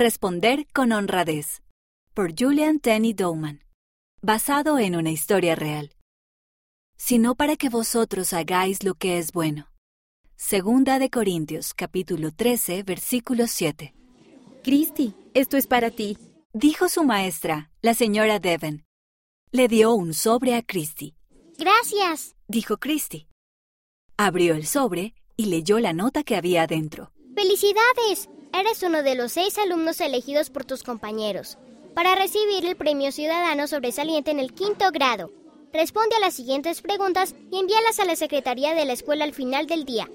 Responder con honradez. Por Julian Tenney Dowman. Basado en una historia real. Sino para que vosotros hagáis lo que es bueno. Segunda de Corintios, capítulo 13, versículo 7. Christy, esto es para ti. Dijo su maestra, la señora Devon. Le dio un sobre a Christy. Gracias, dijo Christy. Abrió el sobre y leyó la nota que había adentro. ¡Felicidades! Eres uno de los seis alumnos elegidos por tus compañeros para recibir el Premio Ciudadano Sobresaliente en el quinto grado. Responde a las siguientes preguntas y envíalas a la Secretaría de la Escuela al final del día,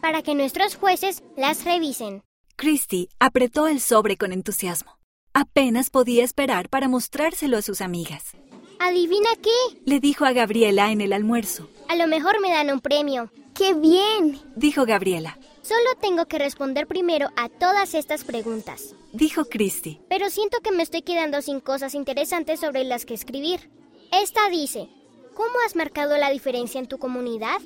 para que nuestros jueces las revisen. Christy apretó el sobre con entusiasmo. Apenas podía esperar para mostrárselo a sus amigas. ¿Adivina qué? Le dijo a Gabriela en el almuerzo. A lo mejor me dan un premio. ¡Qué bien! Dijo Gabriela. Solo tengo que responder primero a todas estas preguntas. Dijo Christy. Pero siento que me estoy quedando sin cosas interesantes sobre las que escribir. Esta dice, ¿cómo has marcado la diferencia en tu comunidad?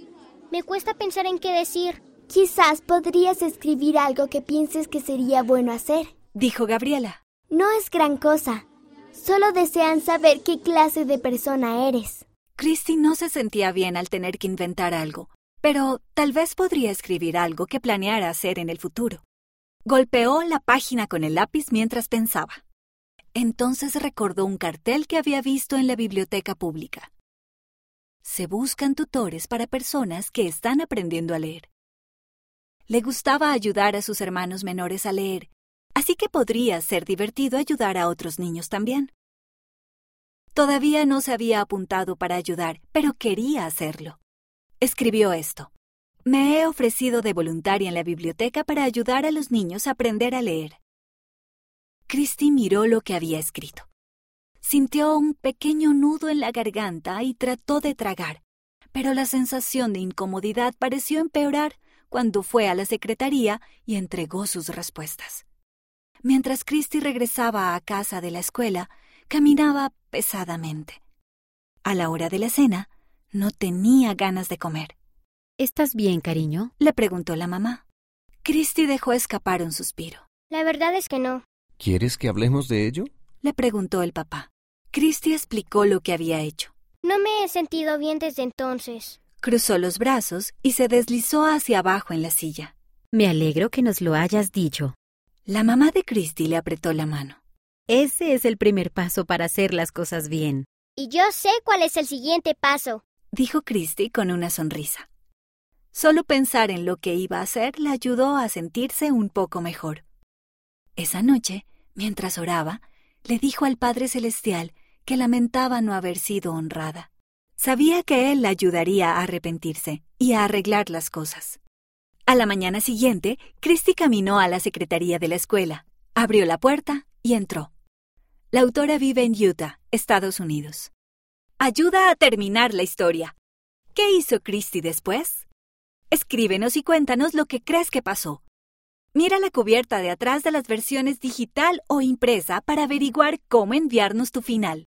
Me cuesta pensar en qué decir. Quizás podrías escribir algo que pienses que sería bueno hacer. Dijo Gabriela. No es gran cosa. Solo desean saber qué clase de persona eres. Christy no se sentía bien al tener que inventar algo, pero tal vez podría escribir algo que planeara hacer en el futuro. Golpeó la página con el lápiz mientras pensaba. Entonces recordó un cartel que había visto en la biblioteca pública. Se buscan tutores para personas que están aprendiendo a leer. Le gustaba ayudar a sus hermanos menores a leer, así que podría ser divertido ayudar a otros niños también. Todavía no se había apuntado para ayudar, pero quería hacerlo. Escribió esto. Me he ofrecido de voluntaria en la biblioteca para ayudar a los niños a aprender a leer. Christy miró lo que había escrito. Sintió un pequeño nudo en la garganta y trató de tragar, pero la sensación de incomodidad pareció empeorar cuando fue a la secretaría y entregó sus respuestas. Mientras Christy regresaba a casa de la escuela, caminaba pesadamente. A la hora de la cena, no tenía ganas de comer. ¿Estás bien, cariño? Le preguntó la mamá. Christy dejó escapar un suspiro. La verdad es que no. ¿Quieres que hablemos de ello? Le preguntó el papá. Christy explicó lo que había hecho. No me he sentido bien desde entonces. Cruzó los brazos y se deslizó hacia abajo en la silla. Me alegro que nos lo hayas dicho. La mamá de Christy le apretó la mano. Ese es el primer paso para hacer las cosas bien. Y yo sé cuál es el siguiente paso dijo Christy con una sonrisa. Solo pensar en lo que iba a hacer le ayudó a sentirse un poco mejor. Esa noche, mientras oraba, le dijo al Padre Celestial que lamentaba no haber sido honrada. Sabía que Él la ayudaría a arrepentirse y a arreglar las cosas. A la mañana siguiente, Christy caminó a la secretaría de la escuela, abrió la puerta y entró. La autora vive en Utah, Estados Unidos ayuda a terminar la historia. ¿Qué hizo Christie después? Escríbenos y cuéntanos lo que crees que pasó. Mira la cubierta de atrás de las versiones digital o impresa para averiguar cómo enviarnos tu final.